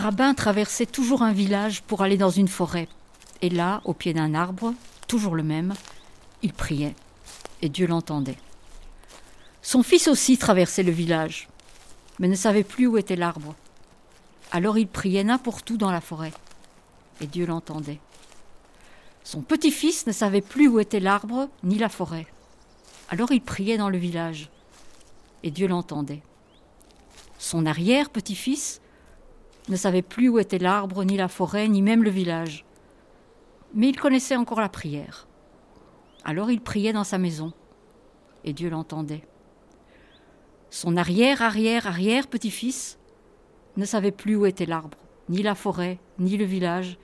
rabbin traversait toujours un village pour aller dans une forêt. Et là, au pied d'un arbre, toujours le même, il priait. Et Dieu l'entendait. Son fils aussi traversait le village, mais ne savait plus où était l'arbre. Alors il priait n'importe où dans la forêt. Et Dieu l'entendait. Son petit-fils ne savait plus où était l'arbre ni la forêt. Alors il priait dans le village. Et Dieu l'entendait. Son arrière-petit-fils ne savait plus où était l'arbre, ni la forêt, ni même le village. Mais il connaissait encore la prière. Alors il priait dans sa maison, et Dieu l'entendait. Son arrière-arrière-arrière-petit-fils ne savait plus où était l'arbre, ni la forêt, ni le village,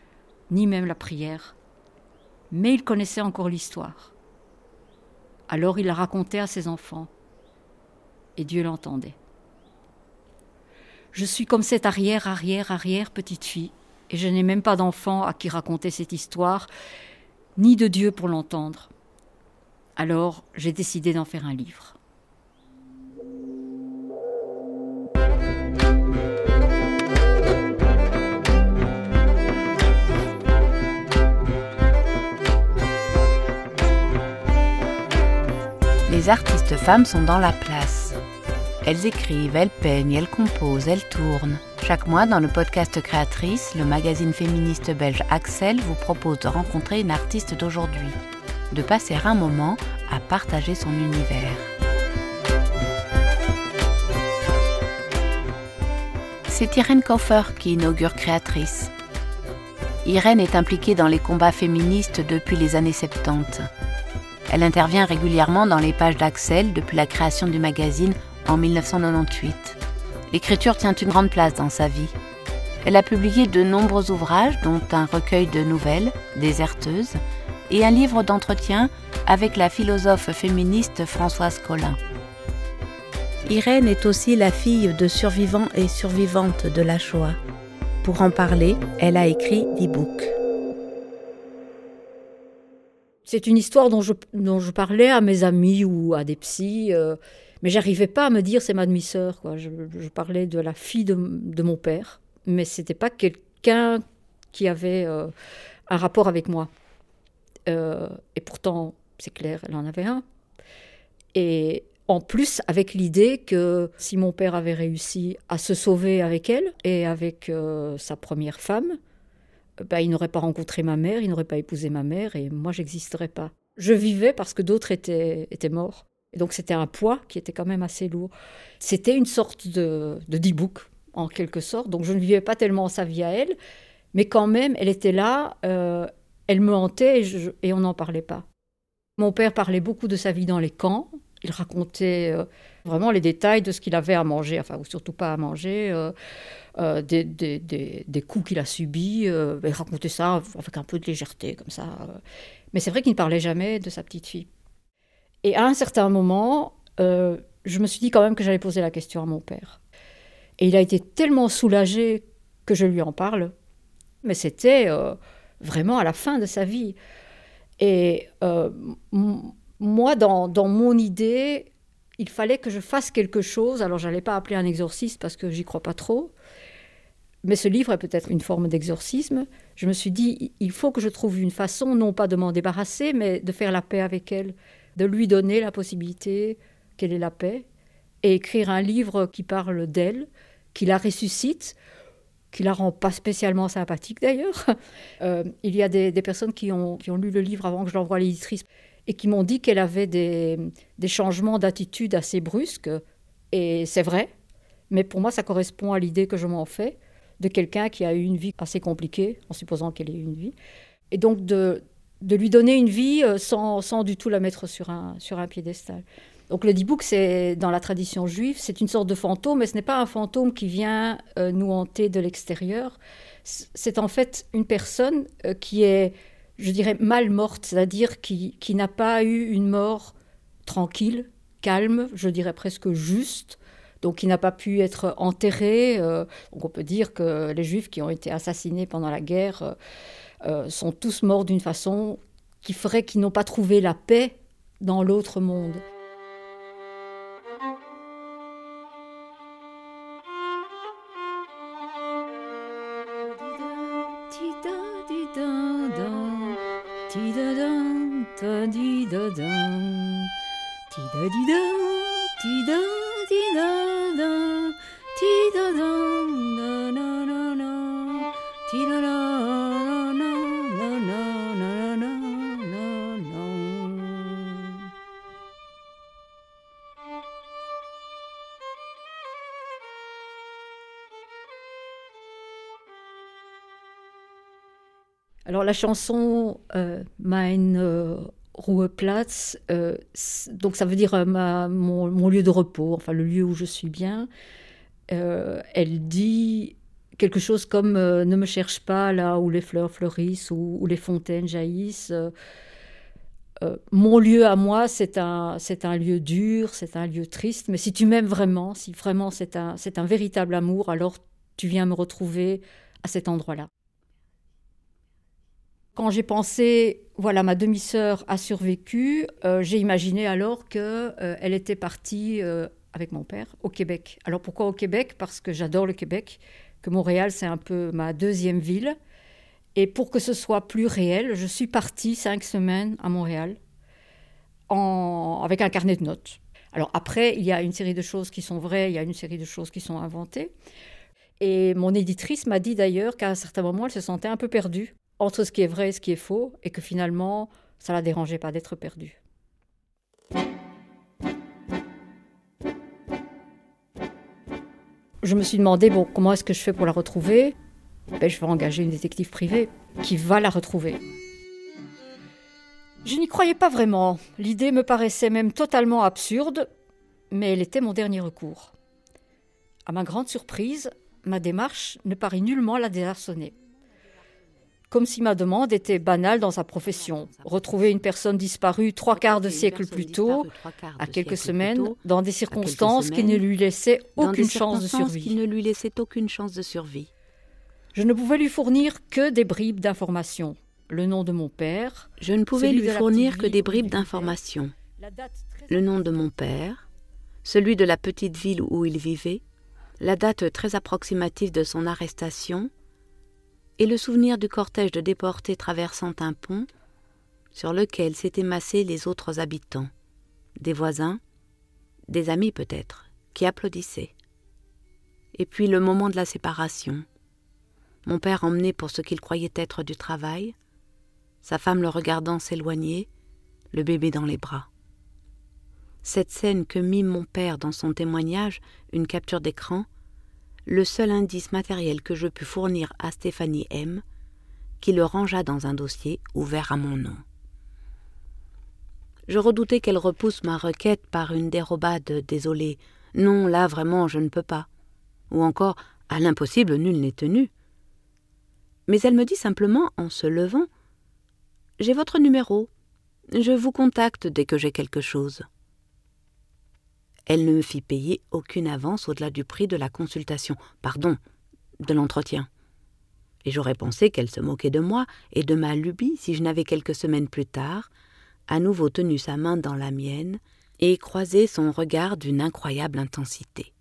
ni même la prière. Mais il connaissait encore l'histoire. Alors il la racontait à ses enfants, et Dieu l'entendait. Je suis comme cette arrière, arrière, arrière petite fille, et je n'ai même pas d'enfant à qui raconter cette histoire, ni de Dieu pour l'entendre. Alors j'ai décidé d'en faire un livre. Les artistes femmes sont dans la place. Elles écrivent, elles peignent, elles composent, elles tournent. Chaque mois, dans le podcast Créatrice, le magazine féministe belge Axel vous propose de rencontrer une artiste d'aujourd'hui, de passer un moment à partager son univers. C'est Irène Koffer qui inaugure Créatrice. Irène est impliquée dans les combats féministes depuis les années 70. Elle intervient régulièrement dans les pages d'Axel depuis la création du magazine en 1998. L'écriture tient une grande place dans sa vie. Elle a publié de nombreux ouvrages, dont un recueil de nouvelles, Déserteuse, et un livre d'entretien avec la philosophe féministe Françoise Collin. Irène est aussi la fille de survivants et survivantes de la Shoah. Pour en parler, elle a écrit d'e-book. C'est une histoire dont je, dont je, parlais à mes amis ou à des psys. Euh, mais j'arrivais pas à me dire c'est ma demi-sœur. Je, parlais de la fille de, mon père, mais c'était pas quelqu'un qui avait euh, un rapport avec moi. Euh, et pourtant, c'est clair, elle en avait un. Et en plus, avec l'idée que si mon père avait réussi à se sauver avec elle et avec euh, sa première femme, bah, il n'aurait pas rencontré ma mère, il n'aurait pas épousé ma mère et moi, j'existerais pas. Je vivais parce que d'autres étaient, étaient morts. Et donc c'était un poids qui était quand même assez lourd. C'était une sorte de, de D-book, en quelque sorte. Donc je ne vivais pas tellement sa vie à elle, mais quand même, elle était là, euh, elle me hantait et, on n'en parlait pas. Mon père parlait beaucoup de sa vie dans les camps. Il racontait euh, vraiment les détails de ce qu'il avait à manger, enfin, ou surtout pas à manger, euh, des, des, coups qu'il a subis. il racontait ça avec un peu de légèreté, comme ça. Mais c'est vrai qu'il ne parlait jamais de sa petite fille. Et à un certain moment, euh, je me suis dit quand même que j'allais poser la question à mon père. Et il a été tellement soulagé que je lui en parle. Mais c'était euh, vraiment à la fin de sa vie. Et euh, moi, dans, dans, mon idée, il fallait que je fasse quelque chose. Alors, je n'allais pas appeler un exorciste parce que j'y crois pas trop. Mais ce livre est peut-être une forme d'exorcisme. Je me suis dit, il faut que je trouve une façon, non pas de m'en débarrasser, mais de faire la paix avec elle de lui donner la possibilité qu'elle ait la paix et écrire un livre qui parle d'elle, qui la ressuscite, qui la rend pas spécialement sympathique d'ailleurs. Euh, il y a des, personnes qui ont, qui ont, lu le livre avant que je l'envoie à l'éditrice et qui m'ont dit qu'elle avait des, des changements d'attitude assez brusques. Et c'est vrai, mais pour moi ça correspond à l'idée que je m'en fais de quelqu'un qui a eu une vie assez compliquée, en supposant qu'elle ait eu une vie. Et donc de, de lui donner une vie euh, sans, sans, du tout la mettre sur un, sur un piédestal. Donc le Dibouk, c'est dans la tradition juive, c'est une sorte de fantôme, mais ce n'est pas un fantôme qui vient euh, nous hanter de l'extérieur. C'est en fait une personne euh, qui est, je dirais, mal morte, c'est-à-dire qui, qui n'a pas eu une mort tranquille, calme, je dirais presque juste, donc il n'a pas pu être enterré. Euh, donc on peut dire que les Juifs qui ont été assassinés pendant la guerre euh, euh, sont tous morts d'une façon qui ferait qu'ils n'ont pas trouvé la paix dans l'autre monde. Alors la chanson euh, Mein euh, Ruheplatz, euh, donc ça veut dire euh, mon, lieu de repos, enfin le lieu où je suis bien. Euh, elle dit quelque chose comme Ne me cherche pas là où les fleurs fleurissent, où, où les fontaines jaillissent. mon lieu à moi, c'est un, c'est un lieu dur, c'est un lieu triste, mais si tu m'aimes vraiment, si vraiment c'est un, c'est un véritable amour, alors tu viens me retrouver à cet endroit-là. Quand j'ai pensé, voilà, ma demi-sœur a survécu, euh, j'ai imaginé alors qu'elle euh, était partie euh, avec mon père au Québec. Alors pourquoi au Québec? Parce que j'adore le Québec, que Montréal c'est un peu ma deuxième ville. Et pour que ce soit plus réel, je suis partie cinq semaines à Montréal en... avec un carnet de notes. Alors après, il y a une série de choses qui sont vraies, il y a une série de choses qui sont inventées. Et mon éditrice m'a dit d'ailleurs qu'à un certain moment, elle se sentait un peu perdue entre ce qui est vrai et ce qui est faux, et que finalement, ça la dérangeait pas d'être perdue. Je me suis demandé, comment est-ce que je fais pour la retrouver? Ben, Je vais engager une détective privée qui va la retrouver. Je n'y croyais pas vraiment. L'idée me paraissait même totalement absurde, mais elle était mon dernier recours. À ma grande surprise, ma démarche ne parut nullement la désarçonner comme si ma demande était banale dans sa profession. Retrouver une personne disparue trois quarts de siècle plus tôt, à quelques semaines, dans des circonstances qui ne lui laissaient aucune chance de survie. Qui ne lui laissaient aucune chance de survie. Je ne pouvais lui fournir que des bribes d'informations. Le nom de mon père. Je ne pouvais lui fournir que des bribes d'informations. Le nom de mon père, celui de la petite ville où il vivait, la date très approximative de son arrestation, et le souvenir du cortège de déportés traversant un pont sur lequel s'étaient massés les autres habitants, des voisins, des amis peut-être, qui applaudissaient. Et puis le moment de la séparation, mon père emmené pour ce qu'il croyait être du travail, sa femme le regardant s'éloigner, le bébé dans les bras. Cette scène que mit mon père dans son témoignage, une capture d'écran, le seul indice matériel que je pus fournir à Stéphanie M, qui le rangea dans un dossier ouvert à mon nom. Je redoutais qu'elle repousse ma requête par une dérobade désolée. Non, là vraiment je ne peux pas. Ou encore à l'impossible nul n'est tenu. Mais elle me dit simplement en se levant J'ai votre numéro. Je vous contacte dès que j'ai quelque chose. Elle ne me fit payer aucune avance au-delà du prix de la consultation, pardon, de l'entretien. Et j'aurais pensé qu'elle se moquait de moi et de ma lubie si je n'avais quelques semaines plus tard à nouveau tenu sa main dans la mienne et croisé son regard d'une incroyable intensité.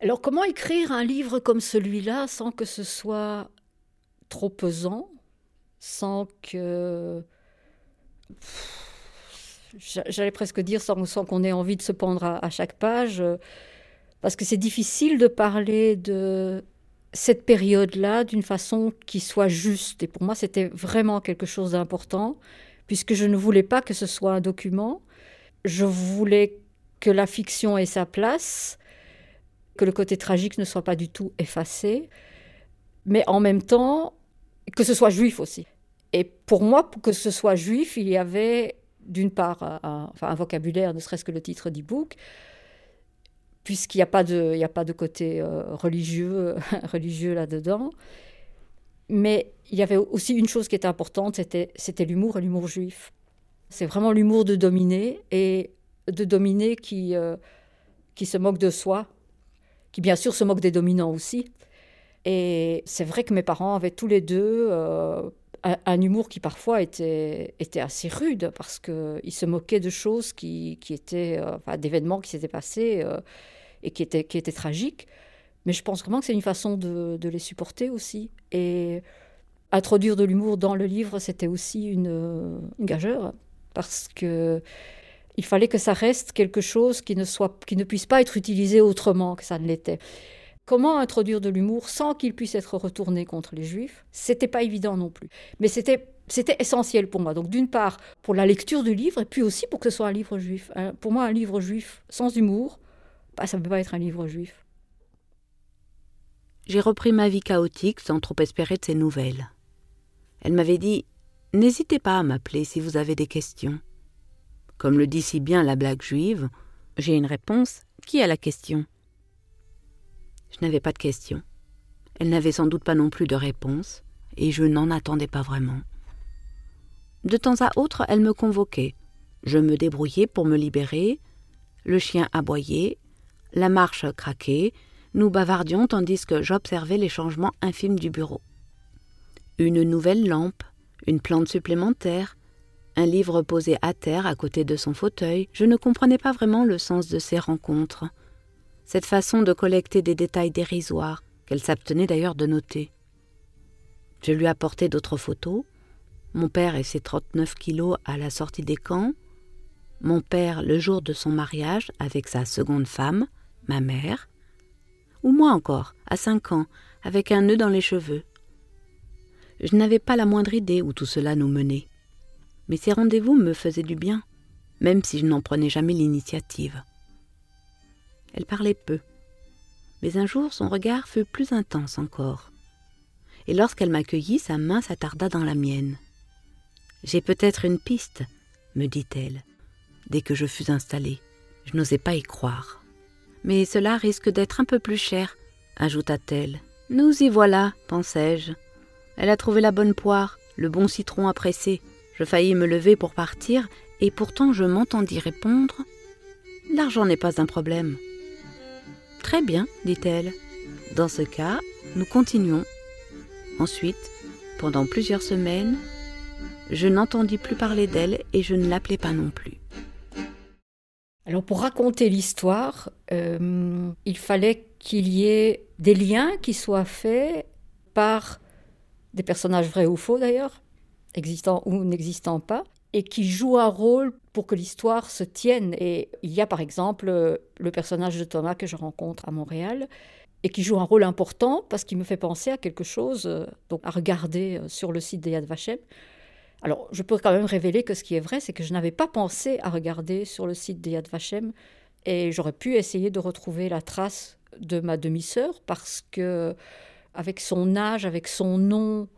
Alors comment écrire un livre comme celui-là sans que ce soit trop pesant, sans que j'allais presque dire sans, qu'on ait envie de se pendre à, chaque page, euh, parce que c'est difficile de parler de cette période-là d'une façon qui soit juste. Et pour moi, c'était vraiment quelque chose d'important, puisque je ne voulais pas que ce soit un document. Je voulais que la fiction ait sa place, que le côté tragique ne soit pas du tout effacé, mais en même temps, que ce soit juif aussi. Et pour moi, pour que ce soit juif, il y avait d'une part un, vocabulaire, ne serait-ce que le titre d'e-book, puisqu'il n'y a, pas de, a pas de côté euh, religieux, religieux là-dedans. Mais il y avait aussi une chose qui était importante, c'était, c'était l'humour et l'humour juif. C'est vraiment l'humour de dominer et de dominer qui, euh, qui se moque de soi, qui bien sûr se moque des dominants aussi. Et c'est vrai que mes parents avaient tous les deux euh, un, humour qui parfois était, était assez rude parce qu'il se moquait de choses qui, qui étaient, euh, enfin, d'événements qui s'étaient passés euh, et qui étaient, qui étaient tragiques. Mais je pense vraiment que c'est une façon de, de, les supporter aussi. Et introduire de l'humour dans le livre, c'était aussi une, une gageure parce que Il fallait que ça reste quelque chose qui ne, soit, qui ne puisse pas être utilisé autrement que ça ne l'était. Comment introduire de l'humour sans qu'il puisse être retourné contre les juifs? C'était pas évident non plus. Mais c'était c'était essentiel pour moi. Donc d'une part pour la lecture du livre et puis aussi pour que ce soit un livre juif. Pour moi, un livre juif sans humour, bah, ça ne peut pas être un livre juif. J'ai repris ma vie chaotique sans trop espérer de ses nouvelles. Elle m'avait dit N'hésitez pas à m'appeler si vous avez des questions. Comme le dit si bien la blague juive, j'ai une réponse. Qui a la question? Je n'avais pas de question. Elle n'avait sans doute pas non plus de réponse, et je n'en attendais pas vraiment. De temps à autre, elle me convoquait. Je me débrouillais pour me libérer. Le chien aboyait, la marche craquait, nous bavardions tandis que j'observais les changements infimes du bureau. Une nouvelle lampe, une plante supplémentaire, un livre posé à terre à côté de son fauteuil, je ne comprenais pas vraiment le sens de ces rencontres, cette façon de collecter des détails dérisoires, qu'elle s'abstenait d'ailleurs de noter. Je lui apportais d'autres photos, mon père et ses 39 kilos à la sortie des camps, mon père le jour de son mariage avec sa seconde femme, ma mère, ou moi encore, à cinq ans, avec un nœud dans les cheveux. Je n'avais pas la moindre idée où tout cela nous menait. Mais ces rendez-vous me faisaient du bien, même si je n'en prenais jamais l'initiative. Elle parlait peu, mais un jour son regard fut plus intense encore. Et lorsqu'elle m'accueillit, sa main s'attarda dans la mienne. J'ai peut-être une piste, me dit-elle, dès que je fus installée. Je n'osais pas y croire. Mais cela risque d'être un peu plus cher, ajouta-t-elle. Nous y voilà, pensai-je. Elle a trouvé la bonne poire, le bon citron à presser. Je faillis me lever pour partir, et pourtant je m'entendis répondre L'argent n'est pas un problème. Très bien, dit-elle. Dans ce cas, nous continuons. Ensuite, pendant plusieurs semaines, je n'entendis plus parler d'elle et je ne l'appelais pas non plus. Alors pour raconter l'histoire, euh, il fallait qu'il y ait des liens qui soient faits par des personnages vrais ou faux d'ailleurs, existants ou n'existant pas, et qui jouent un rôle pour que l'histoire se tienne. Et il y a par exemple le personnage de Thomas que je rencontre à Montréal, et qui joue un rôle important parce qu'il me fait penser à quelque chose euh, donc à regarder euh, sur le site de Yad Vashem. Alors, je peux quand même révéler que ce qui est vrai, c'est que je n'avais pas pensé à regarder sur le site de Yad Vashem et j'aurais pu essayer de retrouver la trace de ma demi-sœur parce que, avec son âge, avec son nom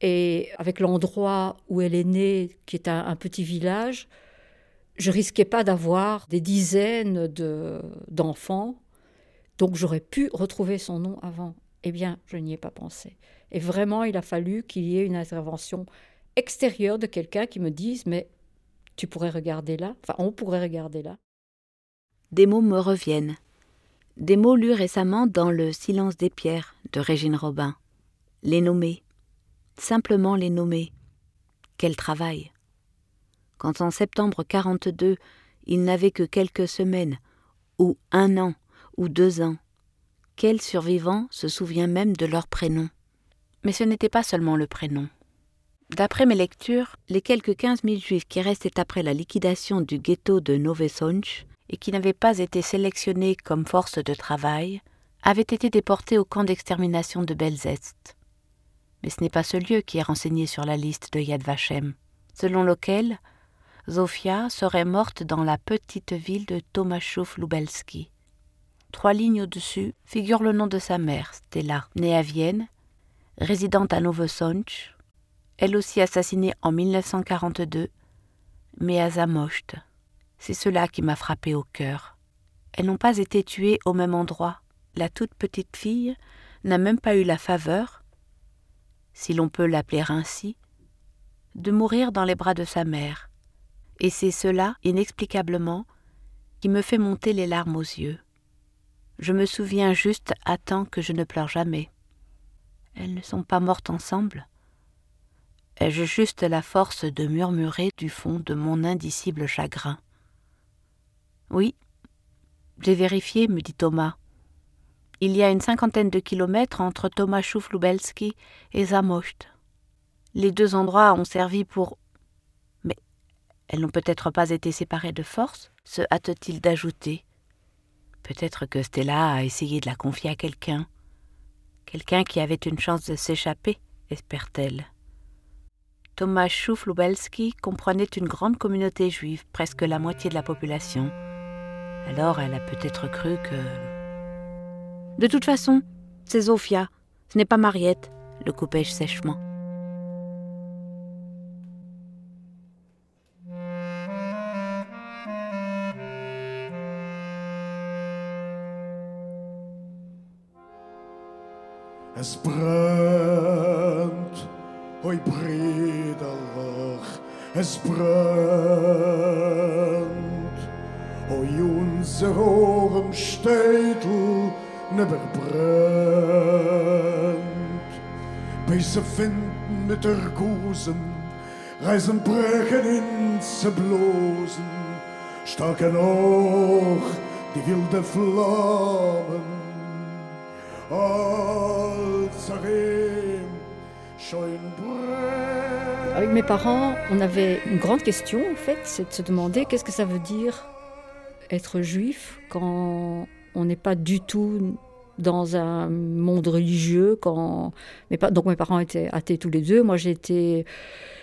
et avec l'endroit où elle est née, qui est un, petit village, je risquais pas d'avoir des dizaines d'enfants, donc j'aurais pu retrouver son nom avant. Eh bien, je n'y ai pas pensé. Et vraiment, il a fallu qu'il y ait une intervention extérieur de quelqu'un qui me dise mais tu pourrais regarder là, enfin on pourrait regarder là. Des mots me reviennent. Des mots lus récemment dans Le silence des pierres de Régine Robin. Les nommer. Simplement les nommer. Quel travail. Quand en septembre 42, il n'avait que quelques semaines, ou un an, ou deux ans, quel survivant se souvient même de leur prénom? Mais ce n'était pas seulement le prénom. D'après mes lectures, les quelques 15 000 juifs qui restaient après la liquidation du ghetto de Sonch et qui n'avaient pas été sélectionnés comme force de travail avaient été déportés au camp d'extermination de Belzest. Mais ce n'est pas ce lieu qui est renseigné sur la liste de Yad Vashem, selon lequel Zofia serait morte dans la petite ville de Tomaszow Lubelski. Trois lignes au-dessus figure le nom de sa mère, Stella, née à Vienne, résidente à Novosonch, elle aussi assassinée en 1942, mais à Zamocht. C'est cela qui m'a frappé au cœur. Elles n'ont pas été tuées au même endroit. La toute petite fille n'a même pas eu la faveur, si l'on peut l'appeler ainsi, de mourir dans les bras de sa mère. Et c'est cela, inexplicablement, qui me fait monter les larmes aux yeux. Je me souviens juste à temps que je ne pleure jamais. Elles ne sont pas mortes ensemble. Ai-je juste la force de murmurer du fond de mon indicible chagrin? Oui, j'ai vérifié, me dit Thomas. Il y a une cinquantaine de kilomètres entre Tomaszów Lubelski et Zamość. Les deux endroits ont servi pour. Elles n'ont peut-être pas été séparées de force, se hâte-t-il d'ajouter. Peut-être que Stella a essayé de la confier à quelqu'un. Quelqu'un qui avait une chance de s'échapper, espère-t-elle. Thomas Chouf-Lubelski comprenait une grande communauté juive, presque la moitié de la population. Alors elle a peut-être cru que. De toute façon, c'est Zofia, ce n'est pas Mariette, le coupai-je sèchement. Es brennt, oi brederlich, es brennt, oi unser Ohren Städel neber brennt. Bis finden mit der Gusen, reisen brechen in ze blosen, starken auch die wilde Flammen. Avec mes parents, on avait une grande question en fait, c'est de se demander qu'est-ce que ça veut dire être juif quand on n'est pas du tout dans un monde religieux. Quand... Donc mes parents étaient athées tous les deux. Moi j'étais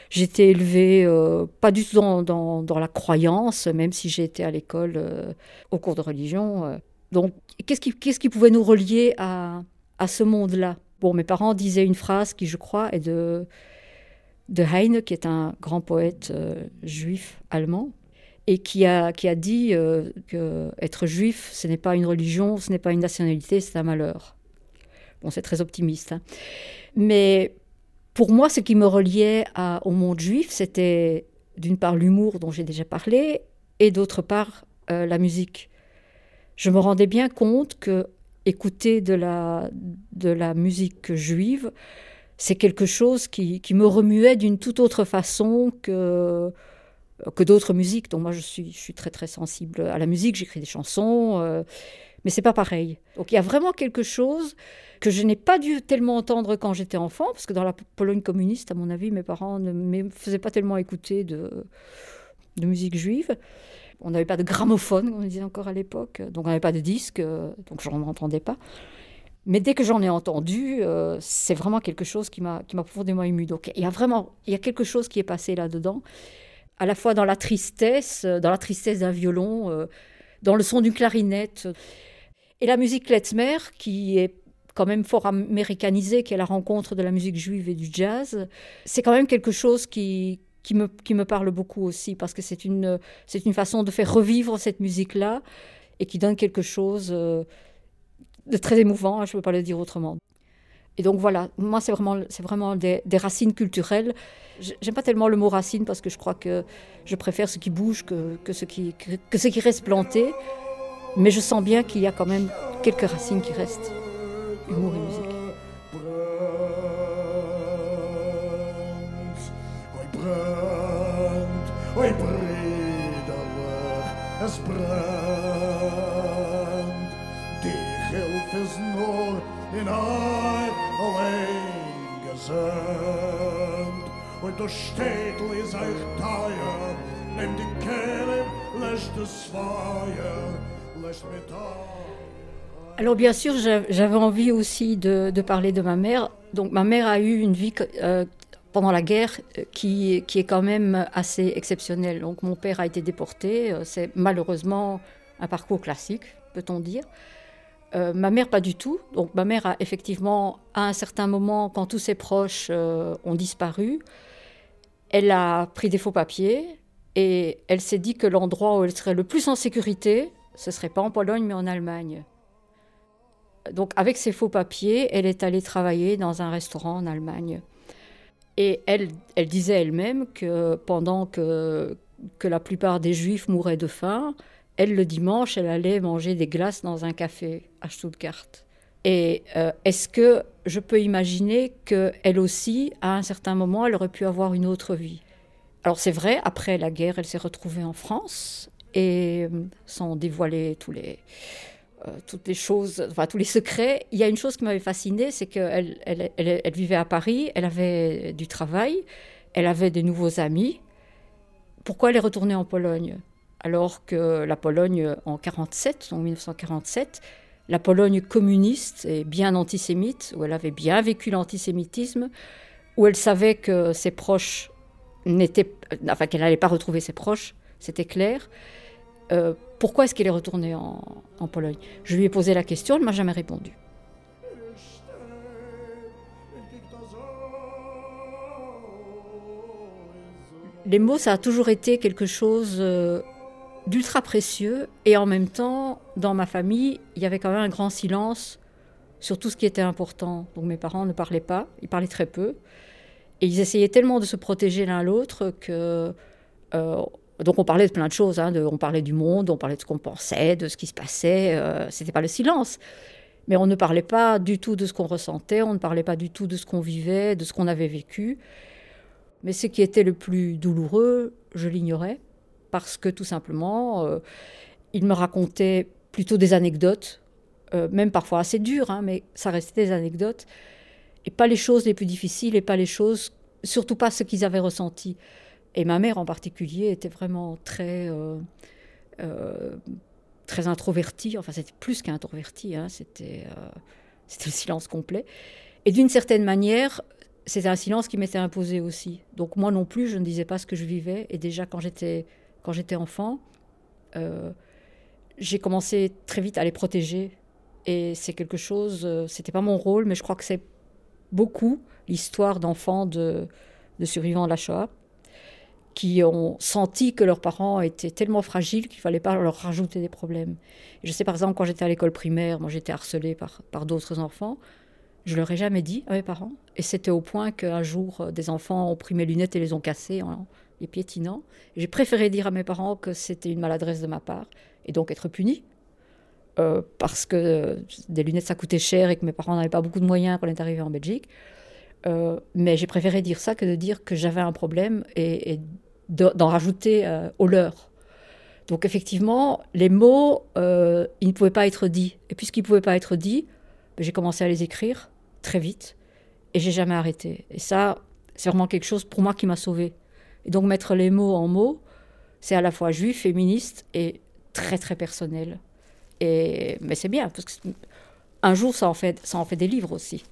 J'étais élevée euh, pas du tout dans, dans, dans, la croyance, même si été à l'école euh, au cours de religion. Euh. Donc, qu'est-ce qui, pouvait nous relier à, ce monde-là? Bon, mes parents disaient une phrase qui, je crois, est de, Heine, qui est un grand poète euh, juif allemand, et qui a, dit euh, que être juif, ce n'est pas une religion, ce n'est pas une nationalité, c'est un malheur. Bon, c'est très optimiste. Hein. Mais pour moi, ce qui me reliait au monde juif, c'était d'une part l'humour dont j'ai déjà parlé, et d'autre part euh, la musique je me rendais bien compte que écouter de la, de la musique juive, c'est quelque chose qui, qui, me remuait d'une toute autre façon que, que d'autres musiques. Donc moi, je suis, je suis très très sensible à la musique, j'écris des chansons, euh, mais c'est pas pareil. Donc il y a vraiment quelque chose que je n'ai pas dû tellement entendre quand j'étais enfant, parce que dans la Pologne communiste, à mon avis, mes parents ne me faisaient pas tellement écouter de, de musique juive. On n'avait pas de gramophone, comme on disait encore à l'époque, donc on n'avait pas de disque, euh, donc je n'en entendais pas. Mais dès que j'en ai entendu, euh, c'est vraiment quelque chose qui m'a profondément ému. Donc il y a vraiment il y a quelque chose qui est passé là-dedans, à la fois dans la tristesse, dans la tristesse d'un violon, euh, dans le son d'une clarinette. Et la musique klezmer, qui est quand même fort américanisée, qui est la rencontre de la musique juive et du jazz, c'est quand même quelque chose qui, qui me, qui me parle beaucoup aussi, parce que c'est une, c'est une façon de faire revivre cette musique-là et qui donne quelque chose euh, de très émouvant, hein, je ne peux pas le dire autrement. Et donc voilà, moi c'est vraiment, c'est vraiment des, racines culturelles. J'aime pas tellement le mot racine parce que je crois que je préfère ce qui bouge que, que, ce, qui, que ce qui reste planté. Mais je sens bien qu'il y a quand même quelques racines qui restent. Humour Alors bien sûr, j'avais envie aussi de, de, parler de ma mère. Donc ma mère a eu une vie euh, pendant la guerre euh, qui, est quand même assez exceptionnel. Donc mon père a été déporté, euh, c'est malheureusement un parcours classique, peut-on dire. Euh, ma mère, pas du tout. Donc ma mère a effectivement, à un certain moment, quand tous ses proches ont disparu, elle a pris des faux papiers et elle s'est dit que l'endroit où elle serait le plus en sécurité, ce serait pas en Pologne mais en Allemagne. Donc avec ces faux papiers, elle est allée travailler dans un restaurant en Allemagne. Et elle, elle disait elle-même que pendant que, que la plupart des juifs mouraient de faim, elle, le dimanche, elle allait manger des glaces dans un café à Stuttgart. Et euh, est-ce que je peux imaginer qu'elle aussi, à un certain moment, elle aurait pu avoir une autre vie? Alors c'est vrai, après la guerre, elle s'est retrouvée en France, et euh, sans dévoiler tous les, toutes les choses, enfin tous les secrets. Il y a une chose qui m'avait fascinée, c'est qu'elle elle, elle, vivait à Paris, elle avait du travail, elle avait de nouveaux amis. pourquoi elle est retournée en Pologne? Alors que la Pologne en 47, en 1947, la Pologne communiste et bien antisémite, où elle avait bien vécu l'antisémitisme, où elle savait que ses proches n'étaient, enfin qu'elle n'allait pas retrouver ses proches, c'était clair. Euh, pourquoi est-ce qu'elle est retournée en, Pologne? Je lui ai posé la question, elle m'a jamais répondu. Les mots, ça a toujours été quelque chose euh, d'ultra précieux. Et en même temps, dans ma famille, il y avait quand même un grand silence sur tout ce qui était important. Donc mes parents ne parlaient pas, ils parlaient très peu. Et ils essayaient tellement de se protéger l'un l'autre que... Euh, donc on parlait de plein de choses, hein, on parlait du monde, on parlait de ce qu'on pensait, de ce qui se passait, euh, c'était pas le silence. Mais on ne parlait pas du tout de ce qu'on ressentait, on ne parlait pas du tout de ce qu'on vivait, de ce qu'on avait vécu. Mais ce qui était le plus douloureux, je l'ignorais parce que tout simplement, euh, il me racontait plutôt des anecdotes, euh, même parfois assez dures, hein, mais ça restait des anecdotes, et pas les choses les plus difficiles, et pas les choses, surtout pas ce qu'ils avaient ressenti. Et ma mère en particulier était vraiment très, euh, très introvertie, enfin c'était plus qu'introvertie, hein, c'était, c'était le silence complet. Et d'une certaine manière, c'était un silence qui m'était imposé aussi. Donc moi non plus, je ne disais pas ce que je vivais. Et déjà quand j'étais quand j'étais enfant, euh, j'ai commencé très vite à les protéger. Et c'est quelque chose, euh, c'était pas mon rôle, mais je crois que c'est beaucoup l'histoire d'enfants de, de, survivants de la Shoah qui ont senti que leurs parents étaient tellement fragiles qu'il fallait pas leur rajouter des problèmes. je sais par exemple quand j'étais à l'école primaire, moi j'étais harcelée par, par d'autres enfants, je leur ai jamais dit à mes parents. Et c'était au point qu'un jour, euh, des enfants ont pris mes lunettes et les ont cassées en, et piétinant. J'ai préféré dire à mes parents que c'était une maladresse de ma part et donc être puni. Euh, parce que des lunettes ça coûtait cher et que mes parents n'avaient pas beaucoup de moyens quand on est arrivé en Belgique. Euh, mais j'ai préféré dire ça que de dire que j'avais un problème et, d'en rajouter euh, au leur. Donc effectivement, les mots, ils ne pouvaient pas être dits. Et puisqu'ils ne pouvaient pas être dits, ben, j'ai commencé à les écrire très vite et j'ai jamais arrêté. Et ça, c'est vraiment quelque chose pour moi qui m'a sauvée. Et donc mettre les mots en mots, c'est à la fois juif, féministe et très très personnel. Et, mais c'est bien, parce qu'un jour, ça en, fait, ça en fait des livres aussi.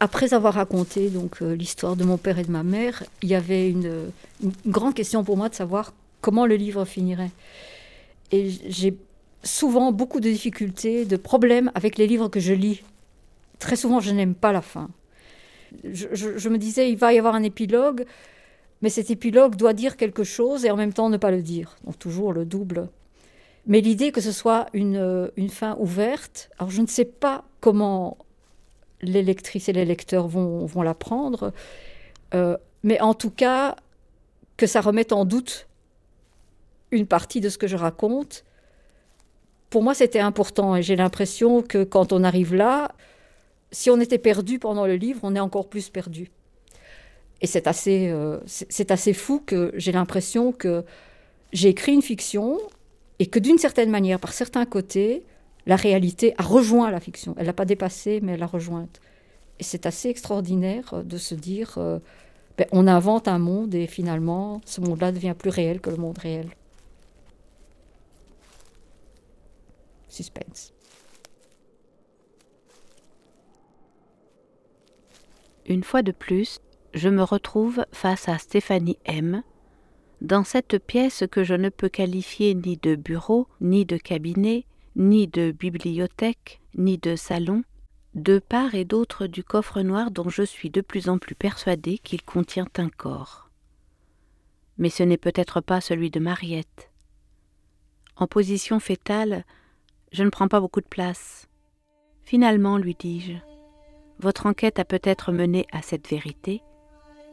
Après avoir raconté donc euh, l'histoire de mon père et de ma mère, il y avait une, une, grande question pour moi de savoir comment le livre finirait. Et j'ai souvent beaucoup de difficultés, de problèmes avec les livres que je lis. Très souvent, je n'aime pas la fin je, me disais, il va y avoir un épilogue, mais cet épilogue doit dire quelque chose et en même temps ne pas le dire. Donc toujours le double. Mais l'idée que ce soit une, une fin ouverte, alors je ne sais pas comment les lectrices et les lecteurs vont, vont la prendre, euh, mais en tout cas, que ça remette en doute une partie de ce que je raconte. Pour moi, c'était important et j'ai l'impression que quand on arrive là, si on était perdu pendant le livre, on est encore plus perdu. Et c'est assez, euh, c'est assez fou que j'ai l'impression que j'ai écrit une fiction et que d'une certaine manière, par certains côtés, la réalité a rejoint la fiction. Elle l'a pas dépassée, mais elle l'a rejointe. Et c'est assez extraordinaire de se dire, euh, ben, on invente un monde et finalement, ce monde-là devient plus réel que le monde réel. Suspense. Une fois de plus, je me retrouve face à Stéphanie M. dans cette pièce que je ne peux qualifier ni de bureau, ni de cabinet, ni de bibliothèque, ni de salon, de part et d'autre du coffre noir dont je suis de plus en plus persuadée qu'il contient un corps. Mais ce n'est peut-être pas celui de Mariette. En position fétale, je ne prends pas beaucoup de place. Finalement, lui dis-je, votre enquête a peut-être mené à cette vérité.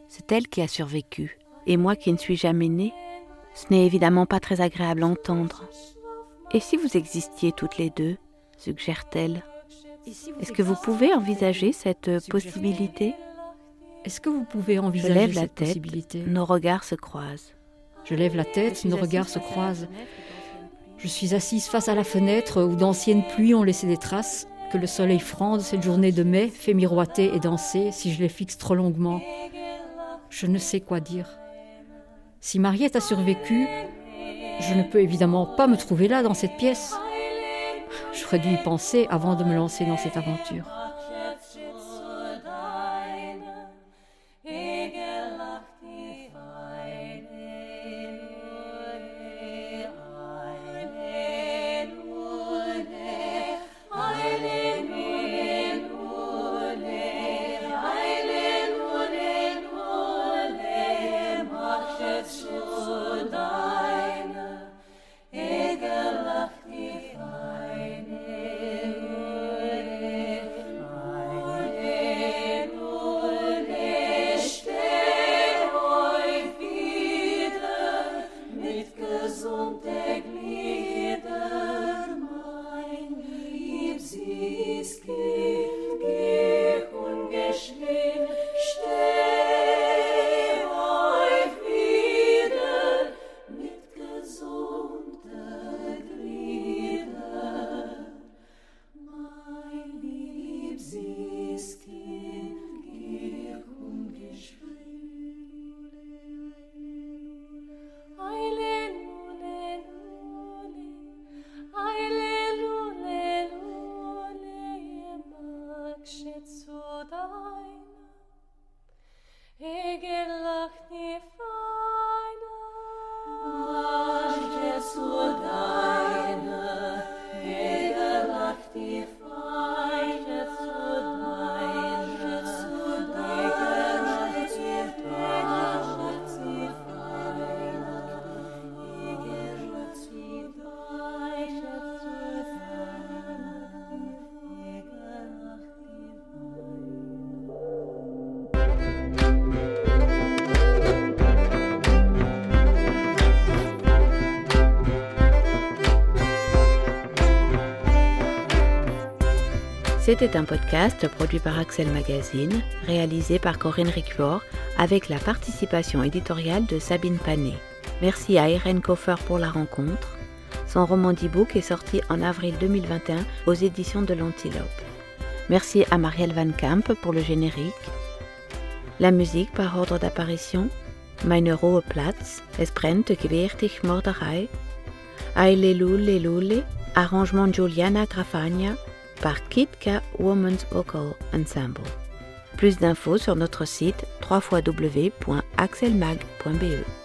C'est elle qui a survécu, et moi qui ne suis jamais née, ce n'est évidemment pas très agréable à entendre. Et si vous existiez toutes les deux suggère-t-elle. Est-ce que vous pouvez envisager cette possibilité? Est-ce que vous pouvez envisager Je lève la tête, possibilité? nos regards se croisent. Je lève la tête, nos regards se croisent. Je suis assise face à la fenêtre où d'anciennes pluies ont laissé des traces que le soleil franc de cette journée de mai fait miroiter et danser si je les fixe trop longuement. Je ne sais quoi dire. Si Mariette a survécu, je ne peux évidemment pas me trouver là dans cette pièce. J'aurais dû y penser avant de me lancer dans cette aventure. C'était un podcast produit par Axel Magazine, réalisé par Corinne Ricfort, avec la participation éditoriale de Sabine Panet. Merci à Irene Koffer pour la rencontre. Son roman d'e-book est sorti en avril 2021 aux éditions de l'Antilope. Merci à Marielle Van Camp pour le générique. La musique par ordre d'apparition Meine Platz, es brennt gewärtig Morderei, Aile Lule Lule, arrangement Juliana Grafagna, par Kitka Women's Vocal Ensemble. Plus d'infos sur notre site www.axelmag.be.